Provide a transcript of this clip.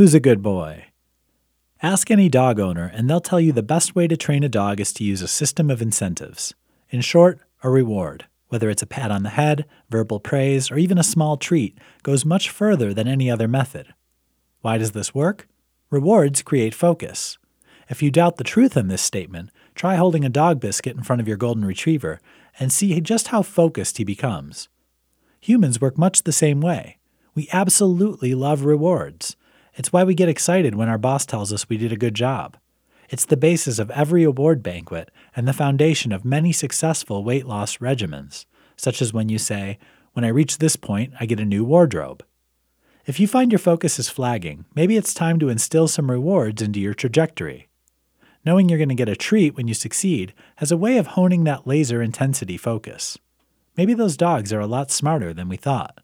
Who's a good boy? Ask any dog owner, and they'll tell you the best way to train a dog is to use a system of incentives. In short, a reward, whether it's a pat on the head, verbal praise, or even a small treat, goes much further than any other method. Why does this work? Rewards create focus. If you doubt the truth in this statement, try holding a dog biscuit in front of your golden retriever and see just how focused he becomes. Humans work much the same way. We absolutely love rewards. It's why we get excited when our boss tells us we did a good job. It's the basis of every award banquet and the foundation of many successful weight loss regimens, such as when you say, When I reach this point, I get a new wardrobe. If you find your focus is flagging, maybe it's time to instill some rewards into your trajectory. Knowing you're going to get a treat when you succeed has a way of honing that laser intensity focus. Maybe those dogs are a lot smarter than we thought.